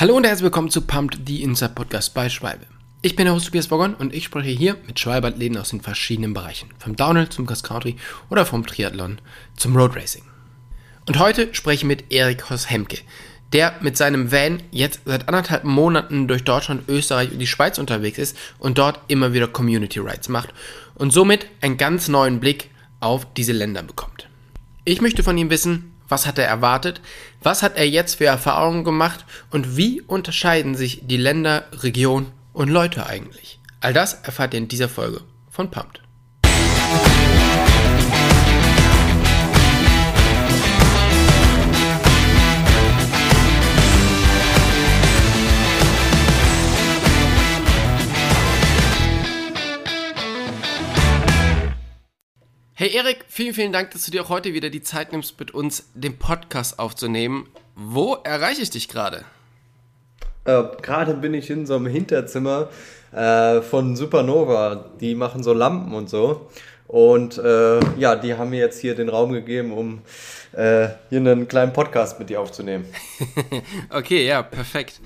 Hallo und herzlich willkommen zu Pumped, die Inside Podcast bei Schwalbe. Ich bin der Host Tobias Bogon und ich spreche hier mit Schwalbe-Athleten aus den verschiedenen Bereichen. Vom Downhill zum Cross Country oder vom Triathlon zum Road Racing. Und heute spreche ich mit Erik Hoss-Hemke, der mit seinem Van jetzt seit anderthalb Monaten durch Deutschland, Österreich und die Schweiz unterwegs ist und dort immer wieder Community Rides macht und somit einen ganz neuen Blick auf diese Länder bekommt. Ich möchte von ihm wissen, was hat er erwartet? Was hat er jetzt für Erfahrungen gemacht? Und wie unterscheiden sich die Länder, Regionen und Leute eigentlich? All das erfahrt ihr in dieser Folge von Pumped. Hey Erik, vielen, vielen Dank, dass du dir auch heute wieder die Zeit nimmst, mit uns den Podcast aufzunehmen. Wo erreiche ich dich gerade? Äh, gerade bin ich in so einem Hinterzimmer äh, von Supernova. Die machen so Lampen und so. Und äh, ja, die haben mir jetzt hier den Raum gegeben, um äh, hier einen kleinen Podcast mit dir aufzunehmen. okay, ja, perfekt.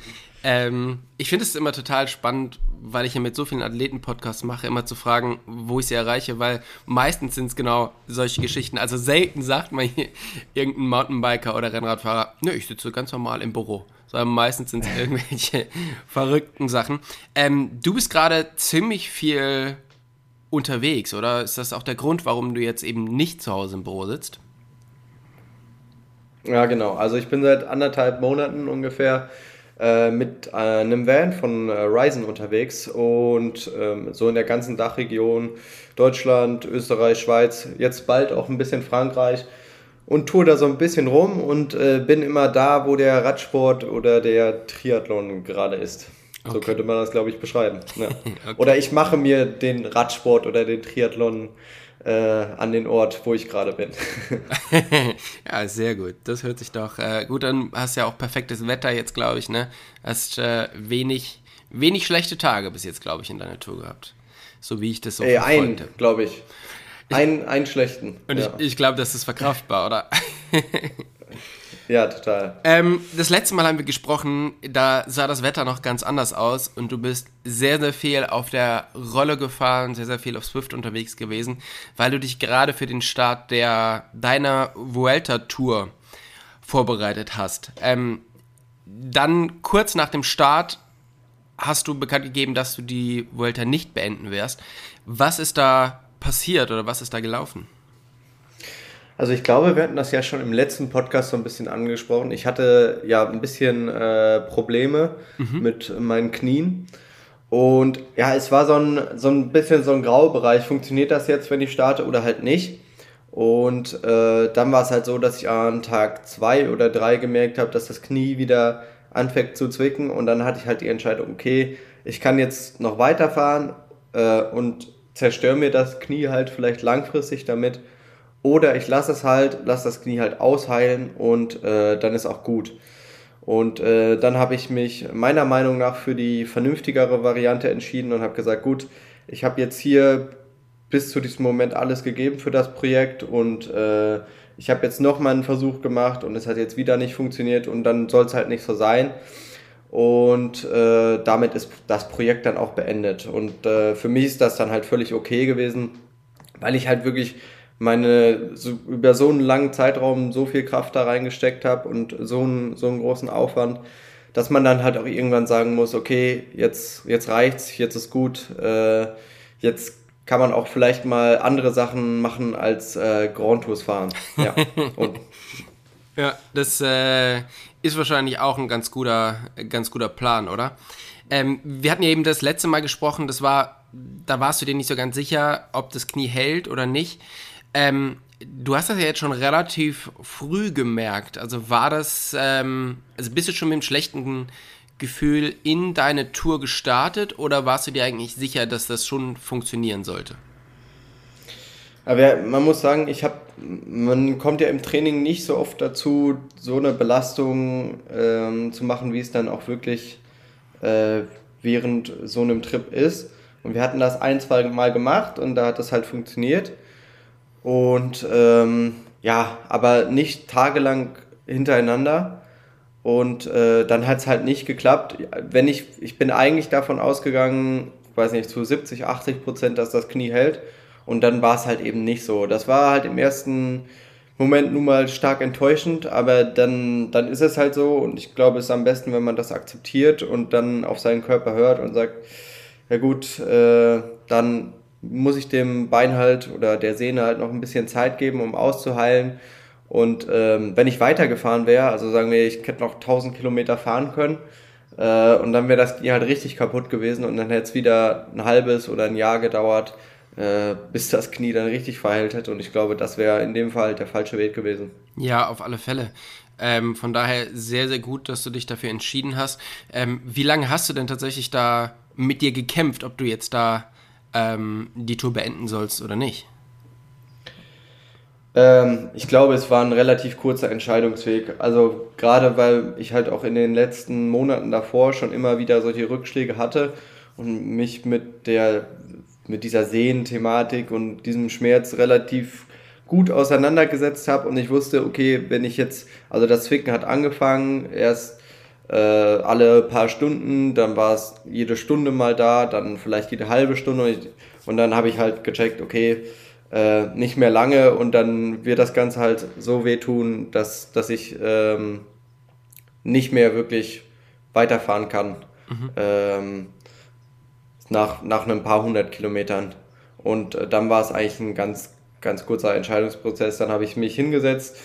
Ähm, ich finde es immer total spannend, weil ich ja mit so vielen Athleten-Podcasts mache, immer zu fragen, wo ich sie erreiche, weil meistens sind es genau solche Geschichten. Also selten sagt man hier irgendein Mountainbiker oder Rennradfahrer, nö, ich sitze ganz normal im Büro. Sondern meistens sind es irgendwelche verrückten Sachen. Ähm, du bist gerade ziemlich viel unterwegs, oder? Ist das auch der Grund, warum du jetzt eben nicht zu Hause im Büro sitzt? Ja, genau. Also ich bin seit anderthalb Monaten ungefähr äh, mit äh, einem Van von äh, Ryzen unterwegs und ähm, so in der ganzen Dachregion Deutschland, Österreich, Schweiz, jetzt bald auch ein bisschen Frankreich und tour da so ein bisschen rum und äh, bin immer da, wo der Radsport oder der Triathlon gerade ist. So okay. könnte man das, glaube ich, beschreiben. Ja. okay. Oder ich mache mir den Radsport oder den Triathlon äh, an den Ort, wo ich gerade bin. ja, sehr gut. Das hört sich doch äh, gut an. Hast ja auch perfektes Wetter jetzt, glaube ich, ne? Hast äh, wenig, wenig schlechte Tage bis jetzt, glaube ich, in deiner Tour gehabt. So wie ich das so Ey, ein, glaube ich. Ein, einen schlechten. Und ja. ich, ich glaube, das ist verkraftbar, oder? Ja, total. Ähm, das letzte Mal haben wir gesprochen, da sah das Wetter noch ganz anders aus und du bist sehr, sehr viel auf der Rolle gefahren, sehr, sehr viel auf Swift unterwegs gewesen, weil du dich gerade für den Start der deiner Vuelta-Tour vorbereitet hast. Ähm, dann kurz nach dem Start hast du bekannt gegeben, dass du die Vuelta nicht beenden wirst. Was ist da passiert oder was ist da gelaufen? Also ich glaube, wir hatten das ja schon im letzten Podcast so ein bisschen angesprochen. Ich hatte ja ein bisschen äh, Probleme mhm. mit meinen Knien. Und ja, es war so ein, so ein bisschen so ein Graubereich. Funktioniert das jetzt, wenn ich starte oder halt nicht? Und äh, dann war es halt so, dass ich an Tag zwei oder drei gemerkt habe, dass das Knie wieder anfängt zu zwicken. Und dann hatte ich halt die Entscheidung, okay, ich kann jetzt noch weiterfahren äh, und zerstöre mir das Knie halt vielleicht langfristig damit oder ich lasse es halt, lasse das Knie halt ausheilen und äh, dann ist auch gut. Und äh, dann habe ich mich meiner Meinung nach für die vernünftigere Variante entschieden und habe gesagt, gut, ich habe jetzt hier bis zu diesem Moment alles gegeben für das Projekt und äh, ich habe jetzt nochmal einen Versuch gemacht und es hat jetzt wieder nicht funktioniert und dann soll es halt nicht so sein. Und äh, damit ist das Projekt dann auch beendet. Und äh, für mich ist das dann halt völlig okay gewesen, weil ich halt wirklich meine so, über so einen langen Zeitraum so viel Kraft da reingesteckt habe und so einen, so einen großen Aufwand, dass man dann halt auch irgendwann sagen muss, okay, jetzt, jetzt reicht's, jetzt ist gut, äh, jetzt kann man auch vielleicht mal andere Sachen machen als äh, Grand Tours fahren. Ja, ja das äh, ist wahrscheinlich auch ein ganz guter, ganz guter Plan, oder? Ähm, wir hatten ja eben das letzte Mal gesprochen, das war, da warst du dir nicht so ganz sicher, ob das Knie hält oder nicht. Ähm, du hast das ja jetzt schon relativ früh gemerkt. Also war das, ähm, also bist du schon mit einem schlechten Gefühl in deine Tour gestartet oder warst du dir eigentlich sicher, dass das schon funktionieren sollte? Aber man muss sagen, ich habe, man kommt ja im Training nicht so oft dazu, so eine Belastung ähm, zu machen, wie es dann auch wirklich äh, während so einem Trip ist. Und wir hatten das ein, zwei Mal gemacht und da hat das halt funktioniert. Und ähm, ja, aber nicht tagelang hintereinander. und äh, dann hat es halt nicht geklappt. Wenn ich, ich bin eigentlich davon ausgegangen, weiß nicht, zu 70, 80 Prozent, dass das Knie hält. Und dann war es halt eben nicht so. Das war halt im ersten Moment nun mal stark enttäuschend, aber dann, dann ist es halt so und ich glaube, es ist am besten, wenn man das akzeptiert und dann auf seinen Körper hört und sagt, ja gut, äh, dann muss ich dem Bein halt oder der Sehne halt noch ein bisschen Zeit geben, um auszuheilen und ähm, wenn ich weitergefahren wäre, also sagen wir, ich hätte noch 1000 Kilometer fahren können, äh, und dann wäre das Knie halt richtig kaputt gewesen und dann hätte es wieder ein halbes oder ein Jahr gedauert, äh, bis das Knie dann richtig verheilt hätte. Und ich glaube, das wäre in dem Fall der falsche Weg gewesen. Ja, auf alle Fälle. Ähm, von daher sehr, sehr gut, dass du dich dafür entschieden hast. Ähm, wie lange hast du denn tatsächlich da mit dir gekämpft, ob du jetzt da ähm, die Tour beenden sollst oder nicht? Ähm, ich glaube, es war ein relativ kurzer Entscheidungsweg. Also gerade weil ich halt auch in den letzten Monaten davor schon immer wieder solche Rückschläge hatte und mich mit der mit dieser Sehnen-Thematik und diesem Schmerz relativ gut auseinandergesetzt habe und ich wusste, okay, wenn ich jetzt, also das Zwicken hat angefangen, erst äh, alle paar Stunden, dann war es jede Stunde mal da, dann vielleicht jede halbe Stunde und, ich, und dann habe ich halt gecheckt, okay, äh, nicht mehr lange und dann wird das Ganze halt so wehtun, dass, dass ich ähm, nicht mehr wirklich weiterfahren kann. Mhm. Ähm, nach, nach ein paar hundert Kilometern. Und äh, dann war es eigentlich ein ganz, ganz kurzer Entscheidungsprozess. Dann habe ich mich hingesetzt,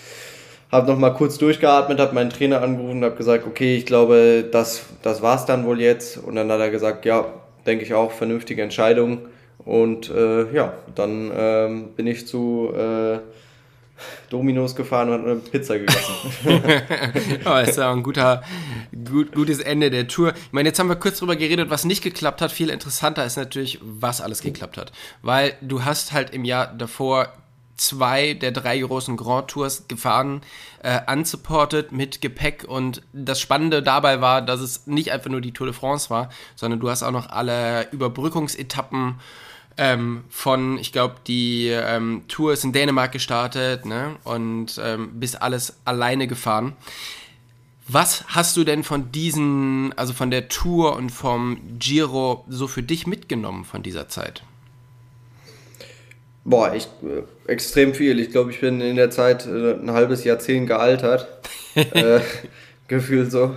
habe nochmal kurz durchgeatmet, habe meinen Trainer angerufen und habe gesagt, okay, ich glaube, das, das es dann wohl jetzt. Und dann hat er gesagt, ja, denke ich auch, vernünftige Entscheidung. Und äh, ja, dann ähm, bin ich zu äh, Dominos gefahren und eine Pizza gegessen. oh, ist ja ein guter, gut, gutes Ende der Tour. Ich meine, jetzt haben wir kurz drüber geredet, was nicht geklappt hat. Viel interessanter ist natürlich, was alles geklappt hat. Weil du hast halt im Jahr davor zwei der drei großen Grand Tours gefahren, äh, unsupported mit Gepäck und das Spannende dabei war, dass es nicht einfach nur die Tour de France war, sondern du hast auch noch alle Überbrückungsetappen ähm, von, ich glaube, die ähm, Tour ist in Dänemark gestartet ne? und ähm, bist alles alleine gefahren. Was hast du denn von diesen, also von der Tour und vom Giro so für dich mitgenommen von dieser Zeit? Boah, echt äh, extrem viel. Ich glaube, ich bin in der Zeit äh, ein halbes Jahrzehnt gealtert. äh, gefühlt so.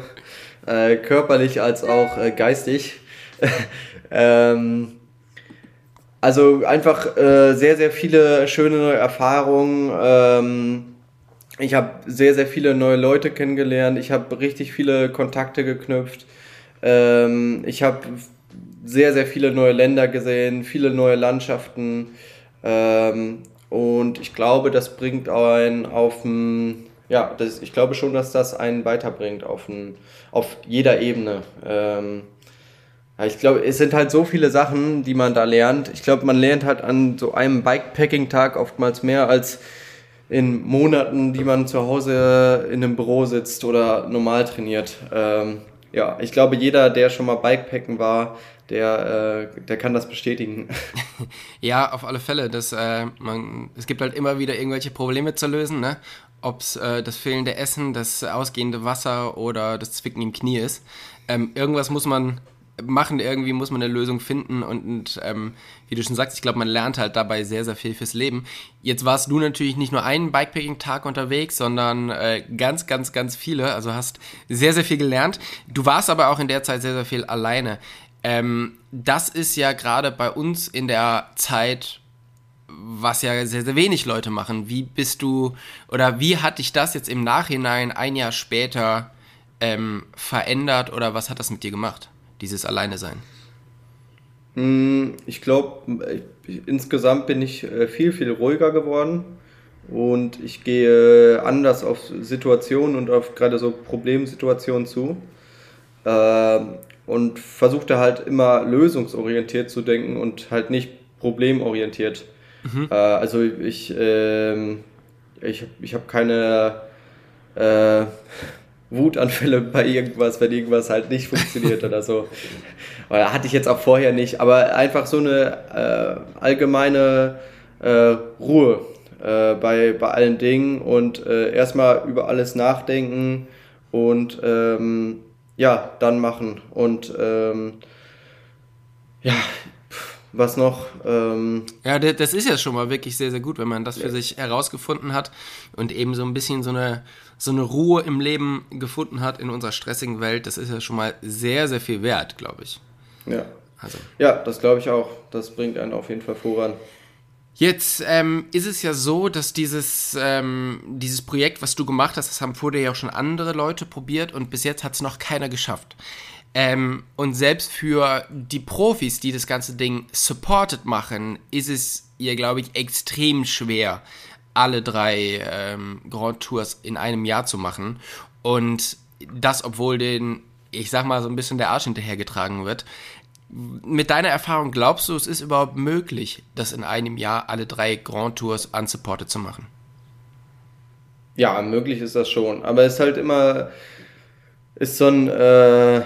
Äh, körperlich als auch äh, geistig. ähm, also einfach äh, sehr, sehr viele schöne neue Erfahrungen. Ähm, ich habe sehr, sehr viele neue Leute kennengelernt. Ich habe richtig viele Kontakte geknüpft. Ähm, ich habe sehr, sehr viele neue Länder gesehen, viele neue Landschaften. Ähm, und ich glaube, das bringt einen auf ein, ja, das, ich glaube schon, dass das einen weiterbringt auf, ein, auf jeder Ebene. Ähm, ich glaube, es sind halt so viele Sachen, die man da lernt. Ich glaube, man lernt halt an so einem Bikepacking-Tag oftmals mehr als in Monaten, die man zu Hause in einem Büro sitzt oder normal trainiert. Ähm, ja, ich glaube, jeder, der schon mal Bikepacken war, der, äh, der kann das bestätigen. ja, auf alle Fälle. Das, äh, man, es gibt halt immer wieder irgendwelche Probleme zu lösen, ne? ob es äh, das fehlende Essen, das ausgehende Wasser oder das Zwicken im Knie ist. Ähm, irgendwas muss man machen, irgendwie muss man eine Lösung finden und, und ähm, wie du schon sagst, ich glaube, man lernt halt dabei sehr, sehr viel fürs Leben. Jetzt warst du natürlich nicht nur einen Bikepacking-Tag unterwegs, sondern äh, ganz, ganz, ganz viele, also hast sehr, sehr viel gelernt. Du warst aber auch in der Zeit sehr, sehr viel alleine. Ähm, das ist ja gerade bei uns in der Zeit was ja sehr, sehr wenig Leute machen. Wie bist du oder wie hat dich das jetzt im Nachhinein ein Jahr später ähm, verändert oder was hat das mit dir gemacht? dieses Alleine sein? Hm, ich glaube, insgesamt bin ich äh, viel, viel ruhiger geworden und ich gehe anders auf Situationen und auf gerade so Problemsituationen zu ähm, und versuchte halt immer lösungsorientiert zu denken und halt nicht problemorientiert. Mhm. Äh, also ich, ähm, ich, ich habe keine äh, Wutanfälle bei irgendwas, wenn irgendwas halt nicht funktioniert oder so. Oder hatte ich jetzt auch vorher nicht, aber einfach so eine äh, allgemeine äh, Ruhe äh, bei, bei allen Dingen und äh, erstmal über alles nachdenken und ähm, ja, dann machen. Und ähm, ja, was noch? Ähm, ja, das ist ja schon mal wirklich sehr, sehr gut, wenn man das für ja. sich herausgefunden hat und eben so ein bisschen so eine, so eine Ruhe im Leben gefunden hat in unserer stressigen Welt. Das ist ja schon mal sehr, sehr viel wert, glaube ich. Ja. Also. Ja, das glaube ich auch. Das bringt einen auf jeden Fall voran. Jetzt ähm, ist es ja so, dass dieses, ähm, dieses Projekt, was du gemacht hast, das haben vorher ja auch schon andere Leute probiert und bis jetzt hat es noch keiner geschafft. Ähm, und selbst für die Profis, die das ganze Ding supported machen, ist es ihr, glaube ich, extrem schwer, alle drei ähm, Grand Tours in einem Jahr zu machen. Und das, obwohl den, ich sag mal, so ein bisschen der Arsch hinterhergetragen wird. Mit deiner Erfahrung glaubst du, es ist überhaupt möglich, das in einem Jahr alle drei Grand Tours unsupported zu machen? Ja, möglich ist das schon. Aber es ist halt immer, ist so ein, äh,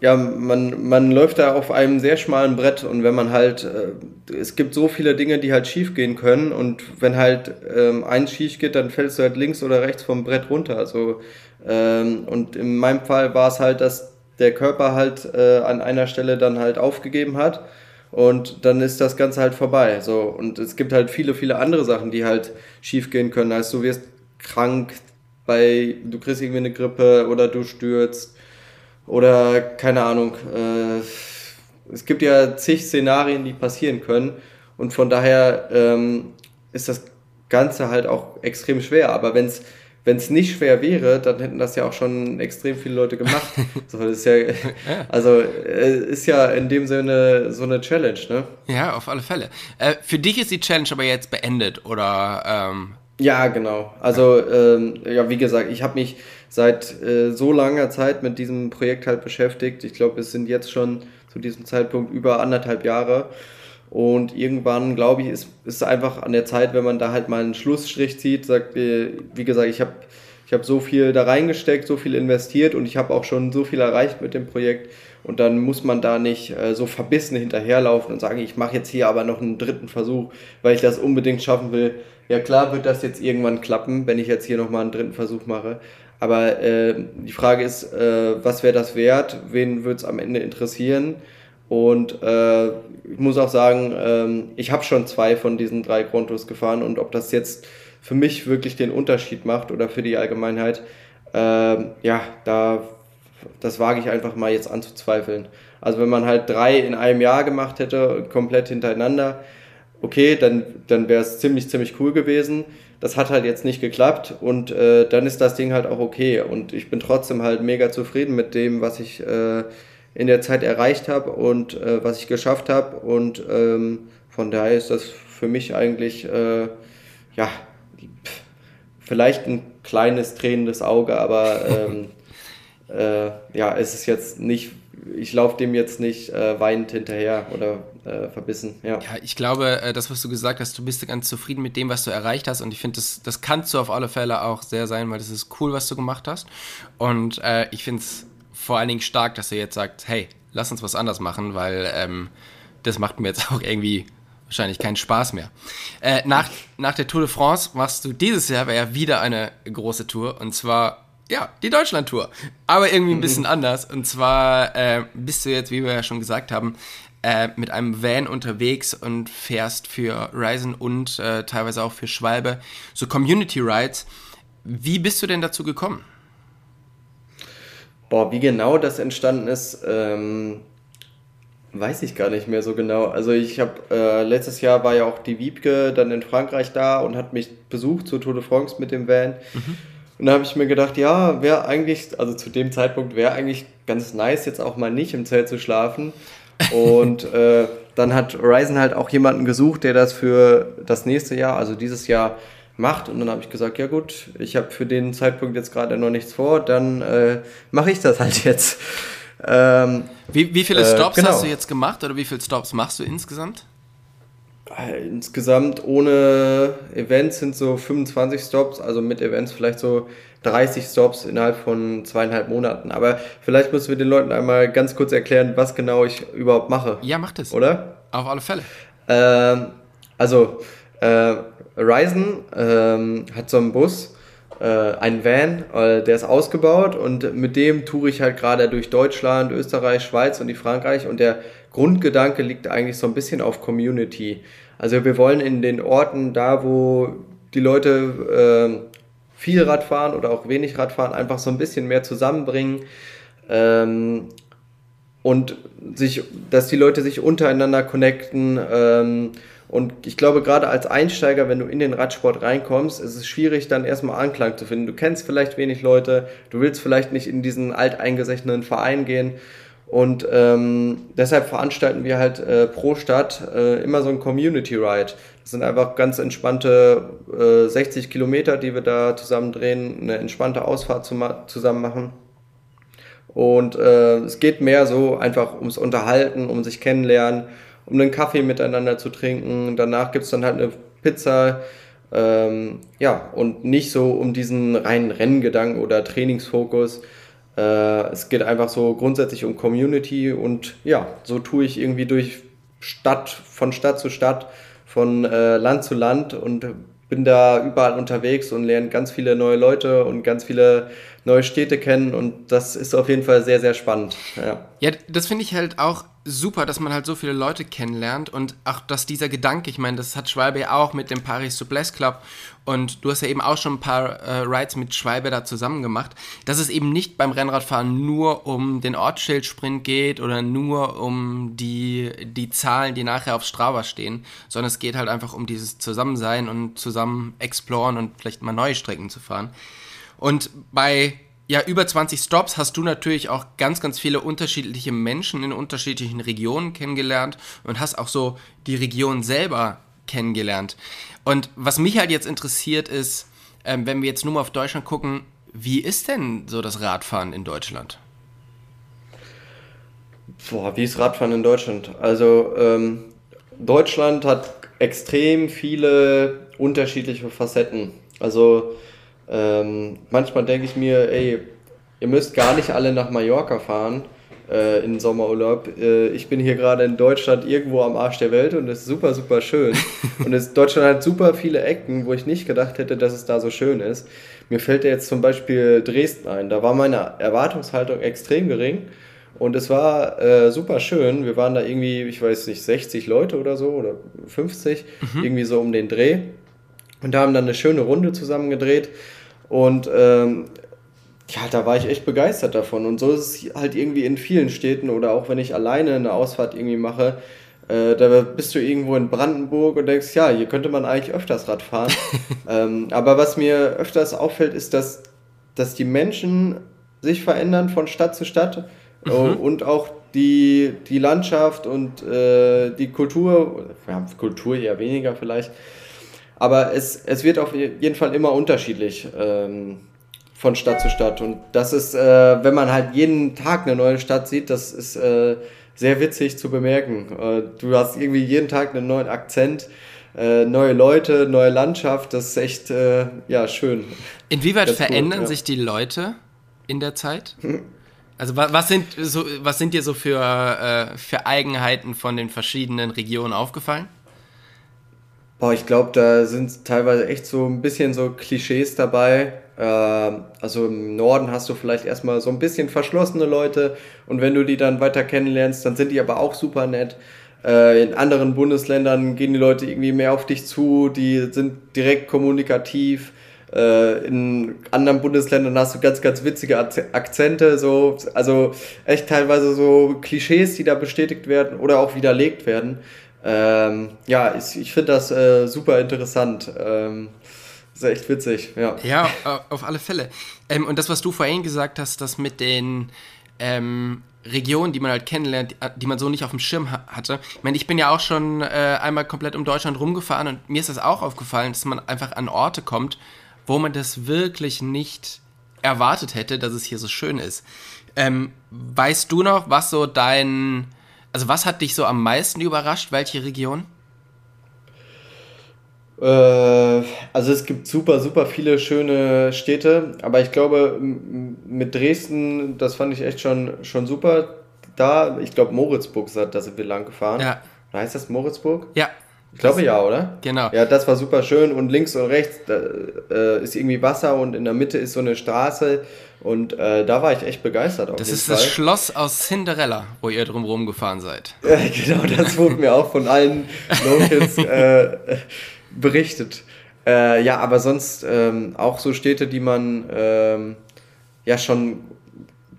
ja, man, man läuft da auf einem sehr schmalen Brett und wenn man halt, äh, es gibt so viele Dinge, die halt schief gehen können und wenn halt ähm, eins schief geht, dann fällst du halt links oder rechts vom Brett runter. Also, ähm, und in meinem Fall war es halt, dass der Körper halt äh, an einer Stelle dann halt aufgegeben hat und dann ist das Ganze halt vorbei. So und es gibt halt viele, viele andere Sachen, die halt schief gehen können. Also du wirst krank, bei du kriegst irgendwie eine Grippe oder du stürzt oder keine Ahnung. Äh, es gibt ja zig Szenarien, die passieren können und von daher ähm, ist das Ganze halt auch extrem schwer. Aber wenn es wenn es nicht schwer wäre, dann hätten das ja auch schon extrem viele Leute gemacht. so, das ist ja, also äh, ist ja in dem Sinne so eine Challenge, ne? Ja, auf alle Fälle. Äh, für dich ist die Challenge aber jetzt beendet, oder? Ähm ja, genau. Also, ähm, ja, wie gesagt, ich habe mich seit äh, so langer Zeit mit diesem Projekt halt beschäftigt. Ich glaube, es sind jetzt schon zu diesem Zeitpunkt über anderthalb Jahre. Und irgendwann, glaube ich, ist es einfach an der Zeit, wenn man da halt mal einen Schlussstrich zieht, sagt, äh, wie gesagt, ich habe ich hab so viel da reingesteckt, so viel investiert und ich habe auch schon so viel erreicht mit dem Projekt. Und dann muss man da nicht äh, so verbissen hinterherlaufen und sagen, ich mache jetzt hier aber noch einen dritten Versuch, weil ich das unbedingt schaffen will. Ja klar wird das jetzt irgendwann klappen, wenn ich jetzt hier nochmal einen dritten Versuch mache. Aber äh, die Frage ist, äh, was wäre das wert? Wen würde es am Ende interessieren? Und äh, ich muss auch sagen, ähm, ich habe schon zwei von diesen drei Kontos gefahren und ob das jetzt für mich wirklich den Unterschied macht oder für die Allgemeinheit, äh, ja, da das wage ich einfach mal jetzt anzuzweifeln. Also wenn man halt drei in einem Jahr gemacht hätte, komplett hintereinander, okay, dann, dann wäre es ziemlich, ziemlich cool gewesen. Das hat halt jetzt nicht geklappt und äh, dann ist das Ding halt auch okay. Und ich bin trotzdem halt mega zufrieden mit dem, was ich äh, in der Zeit erreicht habe und äh, was ich geschafft habe. Und ähm, von daher ist das für mich eigentlich, äh, ja, vielleicht ein kleines tränendes Auge, aber ähm, äh, ja, es ist jetzt nicht, ich laufe dem jetzt nicht äh, weinend hinterher oder äh, verbissen. Ja. ja, ich glaube, äh, das, was du gesagt hast, du bist ganz zufrieden mit dem, was du erreicht hast und ich finde, das, das kannst du auf alle Fälle auch sehr sein, weil das ist cool, was du gemacht hast. Und ich finde es vor allen Dingen stark, dass er jetzt sagt, hey, lass uns was anders machen, weil ähm, das macht mir jetzt auch irgendwie wahrscheinlich keinen Spaß mehr. Äh, nach, nach der Tour de France machst du dieses Jahr ja wieder eine große Tour und zwar ja, die Deutschland-Tour. Aber irgendwie ein bisschen anders. Und zwar äh, bist du jetzt, wie wir ja schon gesagt haben, äh, mit einem Van unterwegs und fährst für Ryzen und äh, teilweise auch für Schwalbe so Community Rides. Wie bist du denn dazu gekommen? Boah, wie genau das entstanden ist, ähm, weiß ich gar nicht mehr so genau. Also ich habe äh, letztes Jahr war ja auch die Wiebke dann in Frankreich da und hat mich besucht zur Tour de France mit dem Van. Mhm. Und da habe ich mir gedacht, ja, wäre eigentlich, also zu dem Zeitpunkt wäre eigentlich ganz nice, jetzt auch mal nicht im Zelt zu schlafen. Und äh, dann hat Ryzen halt auch jemanden gesucht, der das für das nächste Jahr, also dieses Jahr, macht. Und dann habe ich gesagt, ja gut, ich habe für den Zeitpunkt jetzt gerade noch nichts vor, dann äh, mache ich das halt jetzt. Ähm, wie, wie viele äh, Stops äh, genau. hast du jetzt gemacht oder wie viele Stops machst du insgesamt? Äh, insgesamt ohne Events sind so 25 Stops, also mit Events vielleicht so 30 Stops innerhalb von zweieinhalb Monaten. Aber vielleicht müssen wir den Leuten einmal ganz kurz erklären, was genau ich überhaupt mache. Ja, macht es. Oder? Auf alle Fälle. Ähm, also, äh, Ryzen ähm, hat so einen Bus äh, ein Van, äh, der ist ausgebaut und mit dem toure ich halt gerade durch Deutschland, Österreich, Schweiz und die Frankreich und der Grundgedanke liegt eigentlich so ein bisschen auf Community. Also wir wollen in den Orten da, wo die Leute äh, viel Rad fahren oder auch wenig Rad fahren, einfach so ein bisschen mehr zusammenbringen ähm, und sich, dass die Leute sich untereinander connecten. Ähm, und ich glaube, gerade als Einsteiger, wenn du in den Radsport reinkommst, ist es schwierig, dann erstmal Anklang zu finden. Du kennst vielleicht wenig Leute, du willst vielleicht nicht in diesen alteingesessenen Verein gehen. Und ähm, deshalb veranstalten wir halt äh, pro Stadt äh, immer so ein Community Ride. Das sind einfach ganz entspannte äh, 60 Kilometer, die wir da zusammen drehen, eine entspannte Ausfahrt zu zusammen machen. Und äh, es geht mehr so einfach ums Unterhalten, um sich kennenlernen, um einen Kaffee miteinander zu trinken. Danach gibt's dann halt eine Pizza. Ähm, ja, und nicht so um diesen reinen Renngedanken oder Trainingsfokus. Äh, es geht einfach so grundsätzlich um Community und ja, so tue ich irgendwie durch Stadt, von Stadt zu Stadt, von äh, Land zu Land und bin da überall unterwegs und lerne ganz viele neue Leute und ganz viele neue Städte kennen und das ist auf jeden Fall sehr, sehr spannend. Ja, ja das finde ich halt auch super, dass man halt so viele Leute kennenlernt und auch, dass dieser Gedanke, ich meine, das hat Schwalbe ja auch mit dem Paris Souplesse Club und du hast ja eben auch schon ein paar äh, Rides mit Schwalbe da zusammen gemacht, dass es eben nicht beim Rennradfahren nur um den Ortsschildsprint geht oder nur um die, die Zahlen, die nachher auf Strava stehen, sondern es geht halt einfach um dieses Zusammensein und zusammen exploren und vielleicht mal neue Strecken zu fahren. Und bei ja, über 20 Stops hast du natürlich auch ganz, ganz viele unterschiedliche Menschen in unterschiedlichen Regionen kennengelernt und hast auch so die Region selber kennengelernt. Und was mich halt jetzt interessiert ist, ähm, wenn wir jetzt nur mal auf Deutschland gucken, wie ist denn so das Radfahren in Deutschland? Boah, wie ist Radfahren in Deutschland? Also ähm, Deutschland hat extrem viele unterschiedliche Facetten. Also ähm, manchmal denke ich mir, ey, ihr müsst gar nicht alle nach Mallorca fahren äh, in Sommerurlaub. Äh, ich bin hier gerade in Deutschland irgendwo am Arsch der Welt und es ist super, super schön. und es, Deutschland hat super viele Ecken, wo ich nicht gedacht hätte, dass es da so schön ist. Mir fällt jetzt zum Beispiel Dresden ein. Da war meine Erwartungshaltung extrem gering. Und es war äh, super schön. Wir waren da irgendwie, ich weiß nicht, 60 Leute oder so oder 50, mhm. irgendwie so um den Dreh. Und da haben dann eine schöne Runde zusammen gedreht. Und ähm, ja, da war ich echt begeistert davon. Und so ist es halt irgendwie in vielen Städten oder auch wenn ich alleine eine Ausfahrt irgendwie mache, äh, da bist du irgendwo in Brandenburg und denkst, ja, hier könnte man eigentlich öfters Rad fahren. ähm, aber was mir öfters auffällt, ist, dass, dass die Menschen sich verändern von Stadt zu Stadt äh, mhm. und auch die, die Landschaft und äh, die Kultur, ja, Kultur eher weniger vielleicht, aber es, es wird auf jeden Fall immer unterschiedlich. Ähm, von Stadt zu Stadt. Und das ist, äh, wenn man halt jeden Tag eine neue Stadt sieht, das ist äh, sehr witzig zu bemerken. Äh, du hast irgendwie jeden Tag einen neuen Akzent, äh, neue Leute, neue Landschaft. Das ist echt, äh, ja, schön. Inwieweit Ganz verändern gut, ja. sich die Leute in der Zeit? Also was sind, so, was sind dir so für, äh, für Eigenheiten von den verschiedenen Regionen aufgefallen? Boah, ich glaube, da sind teilweise echt so ein bisschen so Klischees dabei. Ähm, also im Norden hast du vielleicht erstmal so ein bisschen verschlossene Leute und wenn du die dann weiter kennenlernst, dann sind die aber auch super nett. Äh, in anderen Bundesländern gehen die Leute irgendwie mehr auf dich zu, die sind direkt kommunikativ. Äh, in anderen Bundesländern hast du ganz, ganz witzige Akzente, so, also echt teilweise so Klischees, die da bestätigt werden oder auch widerlegt werden. Ähm, ja, ich, ich finde das äh, super interessant. Ähm, ist echt witzig, ja. Ja, auf alle Fälle. Ähm, und das, was du vorhin gesagt hast, das mit den ähm, Regionen, die man halt kennenlernt, die man so nicht auf dem Schirm ha hatte. Ich meine, ich bin ja auch schon äh, einmal komplett um Deutschland rumgefahren und mir ist das auch aufgefallen, dass man einfach an Orte kommt, wo man das wirklich nicht erwartet hätte, dass es hier so schön ist. Ähm, weißt du noch, was so dein, also was hat dich so am meisten überrascht, welche Region? Äh, also es gibt super, super viele schöne Städte, aber ich glaube, mit Dresden, das fand ich echt schon, schon super. Da, ich glaube, Moritzburg, da sind wir lang gefahren. Ja. Heißt das Moritzburg? Ja, Ich glaube ja, oder? Genau. Ja, das war super schön und links und rechts da, äh, ist irgendwie Wasser und in der Mitte ist so eine Straße und äh, da war ich echt begeistert. das ist Fall. das Schloss aus Cinderella, wo ihr drumherum gefahren seid. Ja, genau, das wurde mir auch von allen Locals äh, berichtet. Äh, ja, aber sonst ähm, auch so Städte, die man ähm, ja schon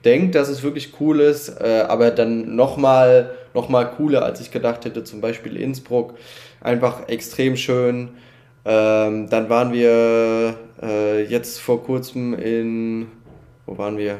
denkt, dass es wirklich cool ist, äh, aber dann nochmal noch mal cooler, als ich gedacht hätte. Zum Beispiel Innsbruck, einfach extrem schön. Ähm, dann waren wir äh, jetzt vor kurzem in, wo waren wir?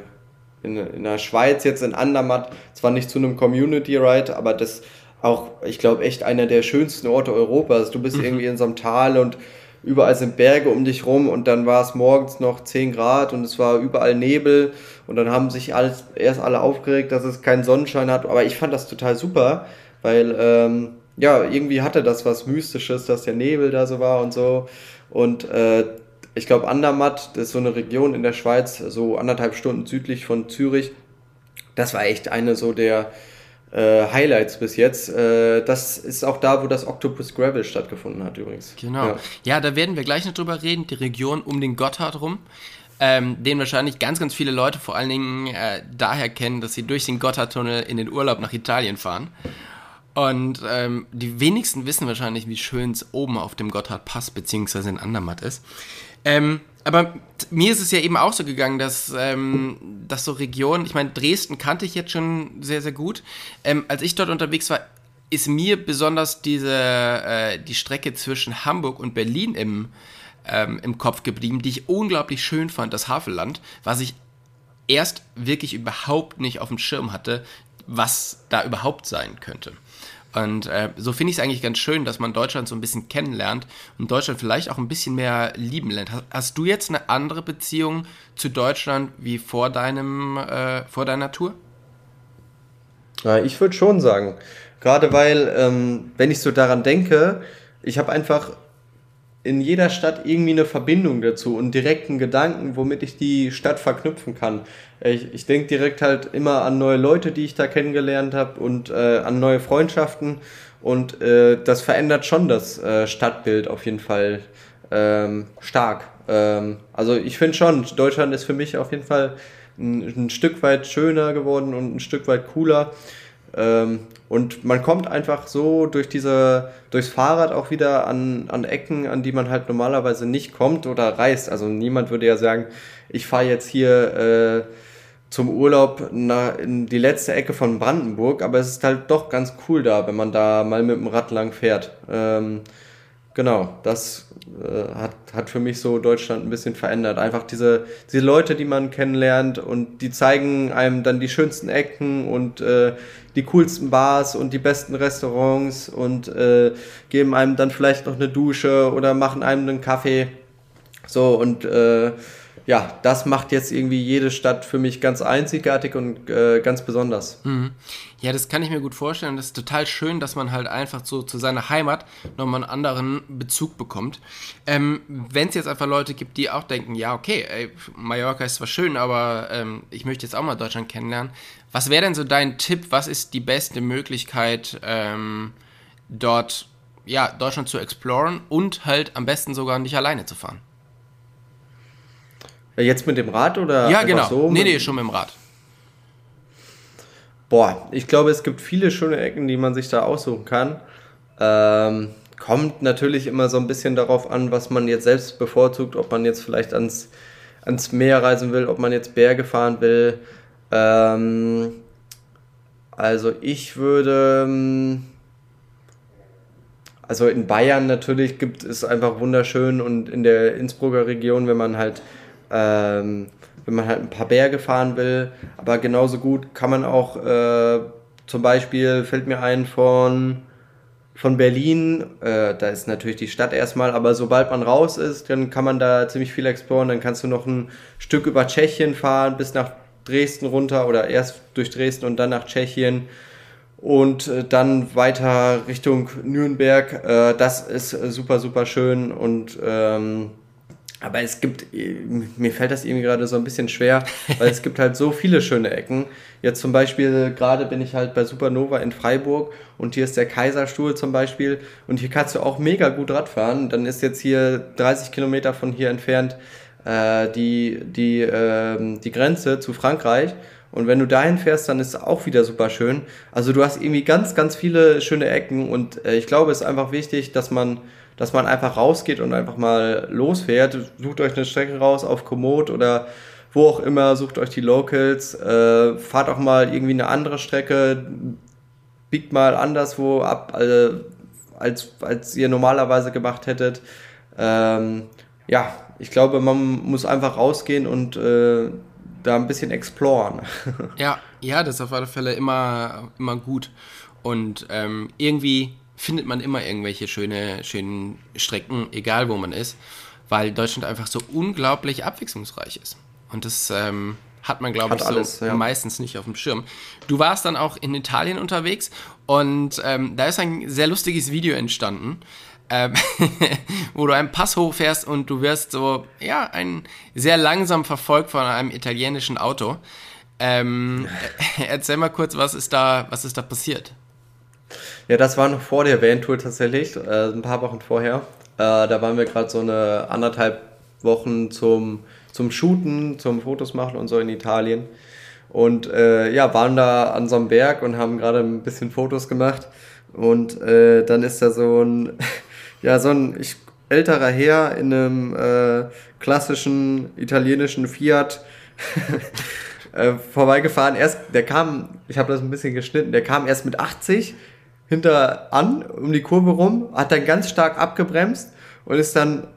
In, in der Schweiz, jetzt in Andermatt. Zwar nicht zu einem Community Ride, aber das auch, ich glaube, echt einer der schönsten Orte Europas. Du bist mhm. irgendwie in so einem Tal und überall sind Berge um dich rum und dann war es morgens noch 10 Grad und es war überall Nebel und dann haben sich alles, erst alle aufgeregt, dass es keinen Sonnenschein hat. Aber ich fand das total super, weil ähm, ja, irgendwie hatte das was Mystisches, dass der Nebel da so war und so. Und äh, ich glaube, Andermatt, das ist so eine Region in der Schweiz, so anderthalb Stunden südlich von Zürich. Das war echt eine so der äh, Highlights bis jetzt. Äh, das ist auch da, wo das Octopus Gravel stattgefunden hat übrigens. Genau. Ja. ja, da werden wir gleich noch drüber reden, die Region um den Gotthard rum. Ähm, den wahrscheinlich ganz, ganz viele Leute vor allen Dingen äh, daher kennen, dass sie durch den Gotthardtunnel in den Urlaub nach Italien fahren. Und ähm, die wenigsten wissen wahrscheinlich, wie schön es oben auf dem Gotthardpass bzw. in Andermatt ist. Ähm, aber mir ist es ja eben auch so gegangen, dass, ähm, dass so Regionen, ich meine, Dresden kannte ich jetzt schon sehr, sehr gut. Ähm, als ich dort unterwegs war, ist mir besonders diese, äh, die Strecke zwischen Hamburg und Berlin im, ähm, im Kopf geblieben, die ich unglaublich schön fand, das Havelland, was ich erst wirklich überhaupt nicht auf dem Schirm hatte, was da überhaupt sein könnte. Und äh, so finde ich es eigentlich ganz schön, dass man Deutschland so ein bisschen kennenlernt und Deutschland vielleicht auch ein bisschen mehr lieben lernt. Hast, hast du jetzt eine andere Beziehung zu Deutschland wie vor deinem äh, vor deiner Tour? Ja, ich würde schon sagen. Gerade weil, ähm, wenn ich so daran denke, ich habe einfach in jeder Stadt irgendwie eine Verbindung dazu und direkten Gedanken, womit ich die Stadt verknüpfen kann. Ich, ich denke direkt halt immer an neue Leute, die ich da kennengelernt habe und äh, an neue Freundschaften und äh, das verändert schon das äh, Stadtbild auf jeden Fall ähm, stark. Ähm, also ich finde schon, Deutschland ist für mich auf jeden Fall ein, ein Stück weit schöner geworden und ein Stück weit cooler. Ähm, und man kommt einfach so durch diese, durchs Fahrrad auch wieder an, an Ecken, an die man halt normalerweise nicht kommt oder reist. Also niemand würde ja sagen, ich fahre jetzt hier äh, zum Urlaub na, in die letzte Ecke von Brandenburg, aber es ist halt doch ganz cool da, wenn man da mal mit dem Rad lang fährt. Ähm, genau, das äh, hat, hat für mich so Deutschland ein bisschen verändert. Einfach diese, diese Leute, die man kennenlernt und die zeigen einem dann die schönsten Ecken und äh, die coolsten Bars und die besten Restaurants und äh, geben einem dann vielleicht noch eine Dusche oder machen einem einen Kaffee. So und äh, ja, das macht jetzt irgendwie jede Stadt für mich ganz einzigartig und äh, ganz besonders. Mhm. Ja, das kann ich mir gut vorstellen. Das ist total schön, dass man halt einfach so zu seiner Heimat nochmal einen anderen Bezug bekommt. Ähm, Wenn es jetzt einfach Leute gibt, die auch denken, ja, okay, ey, Mallorca ist zwar schön, aber ähm, ich möchte jetzt auch mal Deutschland kennenlernen. Was wäre denn so dein Tipp? Was ist die beste Möglichkeit, ähm, dort ja, Deutschland zu exploren und halt am besten sogar nicht alleine zu fahren? Jetzt mit dem Rad oder? Ja, genau. So nee, nee, schon mit dem Rad. Boah, ich glaube, es gibt viele schöne Ecken, die man sich da aussuchen kann. Ähm, kommt natürlich immer so ein bisschen darauf an, was man jetzt selbst bevorzugt, ob man jetzt vielleicht ans, ans Meer reisen will, ob man jetzt Berge fahren will. Ähm, also ich würde, ähm, also in Bayern natürlich gibt es einfach wunderschön und in der Innsbrucker Region, wenn man halt ähm, wenn man halt ein paar Berge fahren will. Aber genauso gut kann man auch äh, zum Beispiel, fällt mir ein von, von Berlin, äh, da ist natürlich die Stadt erstmal, aber sobald man raus ist, dann kann man da ziemlich viel exploren. Dann kannst du noch ein Stück über Tschechien fahren, bis nach Dresden runter oder erst durch Dresden und dann nach Tschechien und äh, dann weiter Richtung Nürnberg. Äh, das ist super, super schön und ähm, Aber es gibt, mir fällt das irgendwie gerade so ein bisschen schwer, weil es gibt halt so viele schöne Ecken. Jetzt zum Beispiel, gerade bin ich halt bei Supernova in Freiburg und hier ist der Kaiserstuhl zum Beispiel und hier kannst du auch mega gut Radfahren. Dann ist jetzt hier 30 Kilometer von hier entfernt äh, die, die, äh, die Grenze zu Frankreich. Und wenn du dahin fährst, dann ist es auch wieder super schön. Also du hast irgendwie ganz, ganz viele schöne Ecken und äh, ich glaube, es ist einfach wichtig, dass man dass man einfach rausgeht und einfach mal losfährt. Sucht euch eine Strecke raus auf Komoot oder wo auch immer, sucht euch die Locals, äh, fahrt auch mal irgendwie eine andere Strecke, biegt mal anderswo ab, äh, als, als ihr normalerweise gemacht hättet. Ähm, ja, ich glaube, man muss einfach rausgehen und äh, da ein bisschen exploren. ja, ja, das ist auf alle Fälle immer, immer gut. Und ähm, irgendwie findet man immer irgendwelche schöne, schönen Strecken, egal wo man ist, weil Deutschland einfach so unglaublich abwechslungsreich ist. Und das ähm, hat man, glaube ich, so alles, ja. meistens nicht auf dem Schirm. Du warst dann auch in Italien unterwegs und ähm, da ist ein sehr lustiges Video entstanden. Ähm, wo du einen Pass hochfährst und du wirst so, ja, ein sehr langsam verfolgt von einem italienischen Auto. Ähm, erzähl mal kurz, was ist da, was ist da passiert? Ja, das war noch vor der Van-Tour tatsächlich, äh, ein paar Wochen vorher. Äh, da waren wir gerade so eine anderthalb Wochen zum, zum Shooten, zum Fotos machen und so in Italien. Und äh, ja, waren da an so einem Berg und haben gerade ein bisschen Fotos gemacht. Und äh, dann ist da so ein, ja, so ein ich, älterer Herr in einem äh, klassischen italienischen Fiat äh, vorbeigefahren. Erst, der kam, ich habe das ein bisschen geschnitten, der kam erst mit 80 hinter an, um die Kurve rum, hat dann ganz stark abgebremst und ist dann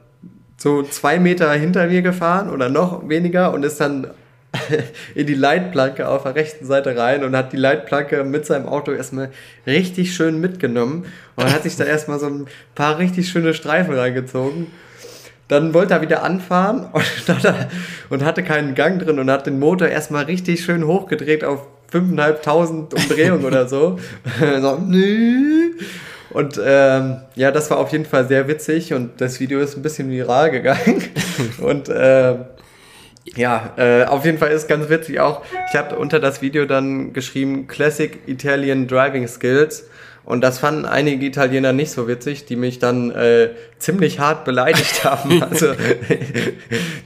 so zwei Meter hinter mir gefahren oder noch weniger und ist dann in die Leitplanke auf der rechten Seite rein und hat die Leitplanke mit seinem Auto erstmal richtig schön mitgenommen und hat sich da erstmal so ein paar richtig schöne Streifen reingezogen. Dann wollte er wieder anfahren und, hatte keinen Gang drin und hat den Motor erstmal richtig schön hochgedreht auf 5.500 Umdrehungen oder so. so und ähm, ja, das war auf jeden Fall sehr witzig und das Video ist ein bisschen viral gegangen. und äh, ja, äh, auf jeden Fall ist ganz witzig auch. Ich habe unter das Video dann geschrieben Classic Italian Driving Skills. Und das fanden einige Italiener nicht so witzig, die mich dann äh, ziemlich hart beleidigt haben. Also,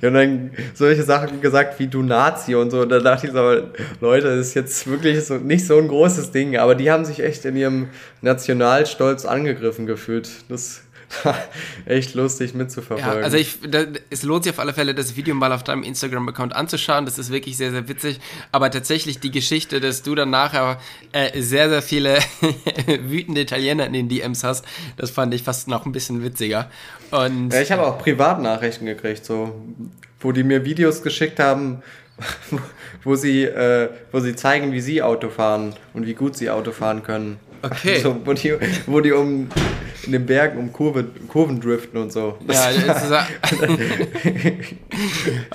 die haben dann solche Sachen gesagt wie du Nazi und so. Und da dachte ich so, Leute, das ist jetzt wirklich so, nicht so ein großes Ding. Aber die haben sich echt in ihrem Nationalstolz angegriffen gefühlt. Das echt lustig mitzuverfolgen. Ja, also ich, da, es lohnt sich auf alle Fälle, das Video mal auf deinem Instagram-Account anzuschauen. Das ist wirklich sehr, sehr witzig. Aber tatsächlich die Geschichte, dass du dann nachher äh, sehr, sehr viele wütende Italiener in den DMs hast, das fand ich fast noch ein bisschen witziger. Und, ja, ich habe auch Privatnachrichten gekriegt, so, wo die mir Videos geschickt haben, wo sie, äh, wo sie zeigen, wie sie Auto fahren und wie gut sie Auto fahren können. Okay. Also, wo, die, wo die um in den Bergen um Kurve, Kurven driften und so. Ja,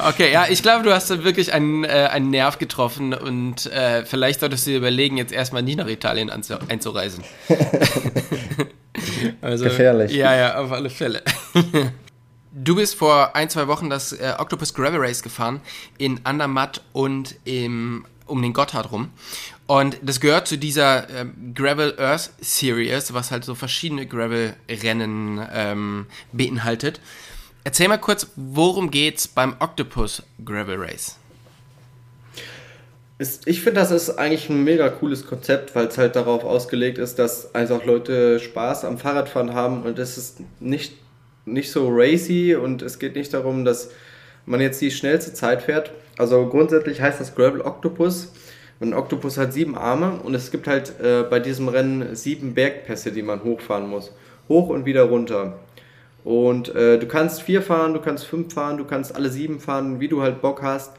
okay, ja, ich glaube, du hast da wirklich einen, äh, einen Nerv getroffen und äh, vielleicht solltest du dir überlegen, jetzt erstmal nicht nach Italien einzureisen. also, Gefährlich. Ja, ja, auf alle Fälle. Du bist vor ein, zwei Wochen das äh, Octopus Gravel Race gefahren in Andermatt und im, um den Gotthard rum. Und das gehört zu dieser ähm, Gravel Earth Series, was halt so verschiedene Gravel-Rennen ähm, beinhaltet. Erzähl mal kurz, worum geht's beim Octopus Gravel Race? Ich finde, das ist eigentlich ein mega cooles Konzept, weil es halt darauf ausgelegt ist, dass einfach Leute Spaß am Fahrradfahren haben und es ist nicht, nicht so racy und es geht nicht darum, dass man jetzt die schnellste Zeit fährt. Also grundsätzlich heißt das Gravel Octopus ein Oktopus hat sieben Arme und es gibt halt äh, bei diesem Rennen sieben Bergpässe, die man hochfahren muss. Hoch und wieder runter. Und äh, du kannst vier fahren, du kannst fünf fahren, du kannst alle sieben fahren, wie du halt Bock hast.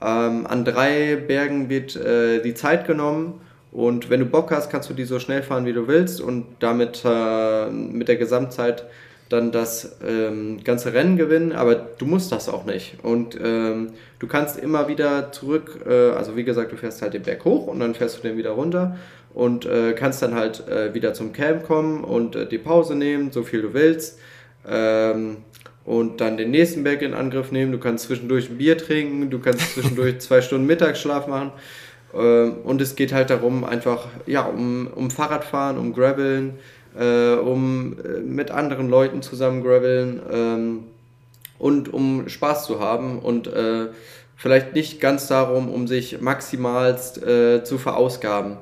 Ähm, an drei Bergen wird äh, die Zeit genommen und wenn du Bock hast, kannst du die so schnell fahren, wie du willst und damit äh, mit der Gesamtzeit dann das ähm, ganze Rennen gewinnen, aber du musst das auch nicht. Und ähm, du kannst immer wieder zurück, äh, also wie gesagt, du fährst halt den Berg hoch und dann fährst du den wieder runter und äh, kannst dann halt äh, wieder zum Camp kommen und äh, die Pause nehmen, so viel du willst. Ähm, und dann den nächsten Berg in Angriff nehmen. Du kannst zwischendurch ein Bier trinken, du kannst zwischendurch zwei Stunden Mittagsschlaf machen. Ähm, und es geht halt darum, einfach ja, um, um Fahrradfahren, um Graveln, äh, um äh, mit anderen Leuten zusammen graveln ähm, und um Spaß zu haben und äh, vielleicht nicht ganz darum, um sich maximalst äh, zu verausgaben.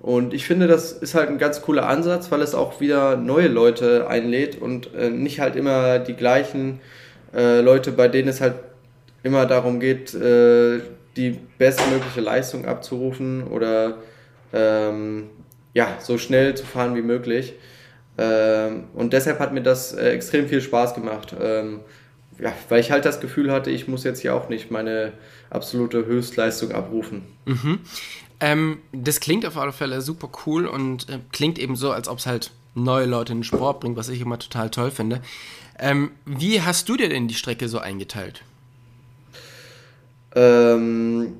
Und ich finde, das ist halt ein ganz cooler Ansatz, weil es auch wieder neue Leute einlädt und äh, nicht halt immer die gleichen äh, Leute, bei denen es halt immer darum geht, äh, die bestmögliche Leistung abzurufen oder ähm, ja, so schnell zu fahren wie möglich. Ähm, und deshalb hat mir das äh, extrem viel Spaß gemacht. Ähm, ja, weil ich halt das Gefühl hatte, ich muss jetzt hier auch nicht meine absolute Höchstleistung abrufen. Mhm. Ähm, das klingt auf alle Fälle super cool und äh, klingt eben so, als ob es halt neue Leute in den Sport bringt, was ich immer total toll finde. Ähm, wie hast du dir denn die Strecke so eingeteilt? Ähm,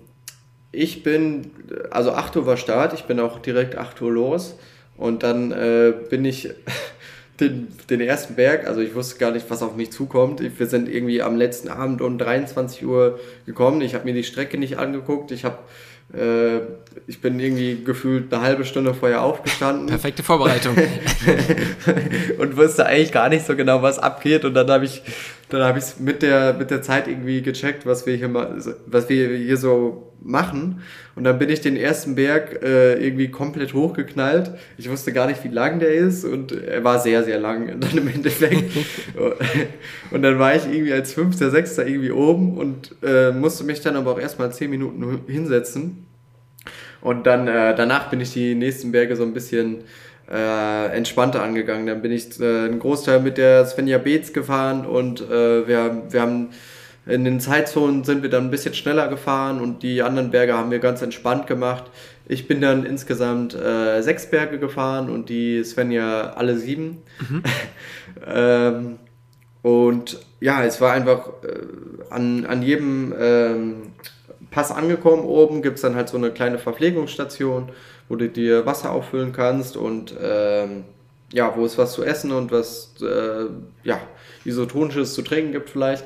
ich bin, also 8 Uhr war Start, ich bin auch direkt 8 Uhr los und dann äh, bin ich den, den ersten Berg, also ich wusste gar nicht, was auf mich zukommt. Wir sind irgendwie am letzten Abend um 23 Uhr gekommen. Ich habe mir die Strecke nicht angeguckt. Ich habe äh, ich bin irgendwie gefühlt eine halbe Stunde vorher aufgestanden. Perfekte Vorbereitung. und wusste eigentlich gar nicht so genau, was abgeht. Und dann habe ich dann habe ich es mit der, mit der Zeit irgendwie gecheckt, was wir hier, mal, was wir hier so machen. Und dann bin ich den ersten Berg äh, irgendwie komplett hochgeknallt. Ich wusste gar nicht, wie lang der ist und er war sehr, sehr lang dann im Endeffekt. und dann war ich irgendwie als Fünfter, Sechster irgendwie oben und äh, musste mich dann aber auch erstmal zehn Minuten hinsetzen. Und dann äh, danach bin ich die nächsten Berge so ein bisschen äh, entspannter angegangen. Dann bin ich äh, einen Großteil mit der Svenja Beetz gefahren und äh, wir, wir haben in den Zeitzonen sind wir dann ein bisschen schneller gefahren und die anderen Berge haben wir ganz entspannt gemacht. Ich bin dann insgesamt äh, sechs Berge gefahren und die Svenja alle sieben. Mhm. ähm, und ja, es war einfach äh, an, an jedem ähm, Pass angekommen. Oben gibt es dann halt so eine kleine Verpflegungsstation wo du dir Wasser auffüllen kannst und ähm, ja, wo es was zu essen und was äh, ja, isotonisches zu trinken gibt vielleicht.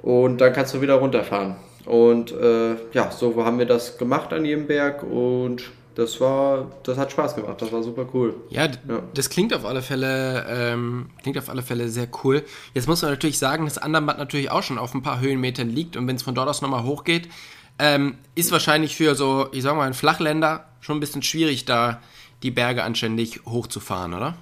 Und dann kannst du wieder runterfahren. Und äh, ja, so haben wir das gemacht an jedem Berg und das war, das hat Spaß gemacht, das war super cool. Ja, ja. das klingt auf alle Fälle, ähm, klingt auf alle Fälle sehr cool. Jetzt muss man natürlich sagen, dass Andermatt natürlich auch schon auf ein paar Höhenmetern liegt und wenn es von dort aus nochmal hochgeht, ähm, ist wahrscheinlich für so, ich sag mal, einen Flachländer schon ein bisschen schwierig, da die Berge anständig hochzufahren, oder?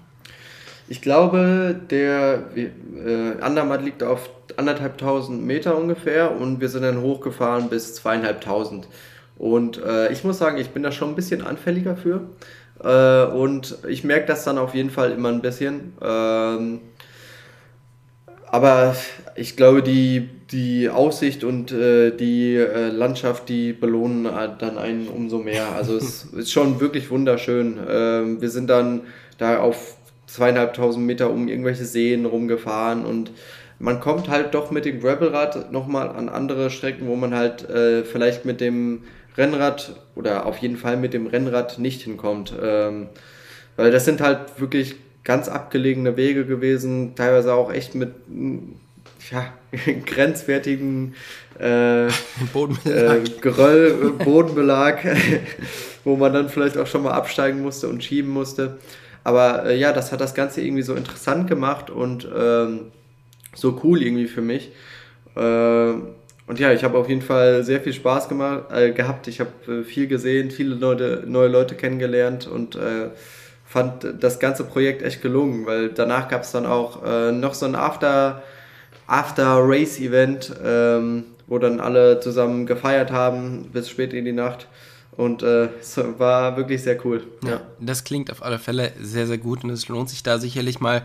Ich glaube, der äh, Andermatt liegt auf anderthalbtausend Meter ungefähr und wir sind dann hochgefahren bis zweieinhalbtausend. Und äh, ich muss sagen, ich bin da schon ein bisschen anfälliger für. Äh, und ich merke das dann auf jeden Fall immer ein bisschen. Ähm, aber ich glaube, die, die Aussicht und äh, die äh, Landschaft, die belohnen äh, dann einen umso mehr. Also es ist schon wirklich wunderschön. Ähm, wir sind dann da auf zweieinhalbtausend Meter um irgendwelche Seen rumgefahren und man kommt halt doch mit dem Gravelrad nochmal an andere Strecken, wo man halt äh, vielleicht mit dem Rennrad oder auf jeden Fall mit dem Rennrad nicht hinkommt. Ähm, weil das sind halt wirklich ganz abgelegene Wege gewesen, teilweise auch echt mit ja, grenzwertigen äh, äh, Geröll, Bodenbelag, wo man dann vielleicht auch schon mal absteigen musste und schieben musste. Aber äh, ja, das hat das Ganze irgendwie so interessant gemacht und ähm, so cool irgendwie für mich. Äh, und ja, ich habe auf jeden Fall sehr viel Spaß gemacht, äh, gehabt. Ich habe äh, viel gesehen, viele Leute, neue Leute kennengelernt und fand das ganze Projekt echt gelungen, weil danach gab es dann auch äh, noch so ein After, After Race Event, ähm, wo dann alle zusammen gefeiert haben bis spät in die Nacht. Und äh, es war wirklich sehr cool. Ja. ja, das klingt auf alle Fälle sehr, sehr gut und es lohnt sich da sicherlich mal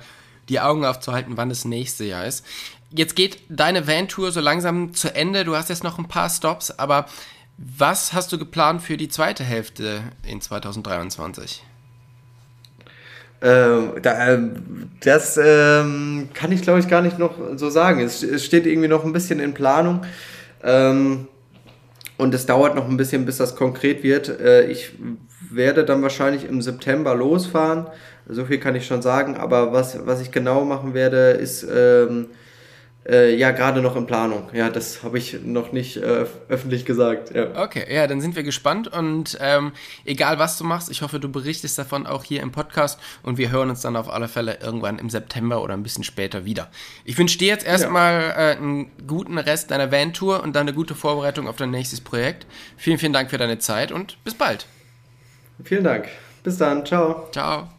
die Augen aufzuhalten, wann das nächste Jahr ist. Jetzt geht deine Van-Tour so langsam zu Ende. Du hast jetzt noch ein paar Stops, aber was hast du geplant für die zweite Hälfte in 2023? Ähm, da, ähm, das ähm, kann ich, glaube ich, gar nicht noch so sagen. Es, es, steht irgendwie noch ein bisschen in Planung. Ähm, und es dauert noch ein bisschen, bis das konkret wird. Äh, ich werde dann wahrscheinlich im September losfahren. So viel kann ich schon sagen. Aber was, was ich genau machen werde, ist ähm, äh, ja gerade noch in Planung. Ja, das habe ich noch nicht äh, öffentlich gesagt. Ja. Okay, ja, dann sind wir gespannt und ähm, egal was du machst, ich hoffe, du berichtest davon auch hier im Podcast und wir hören uns dann auf alle Fälle irgendwann im September oder ein bisschen später wieder. Ich wünsche dir jetzt erstmal ja. äh, einen guten Rest deiner Van-Tour und dann eine gute Vorbereitung auf dein nächstes Projekt. Vielen, vielen Dank für deine Zeit und bis bald. Vielen Dank. Bis dann. Ciao. Ciao.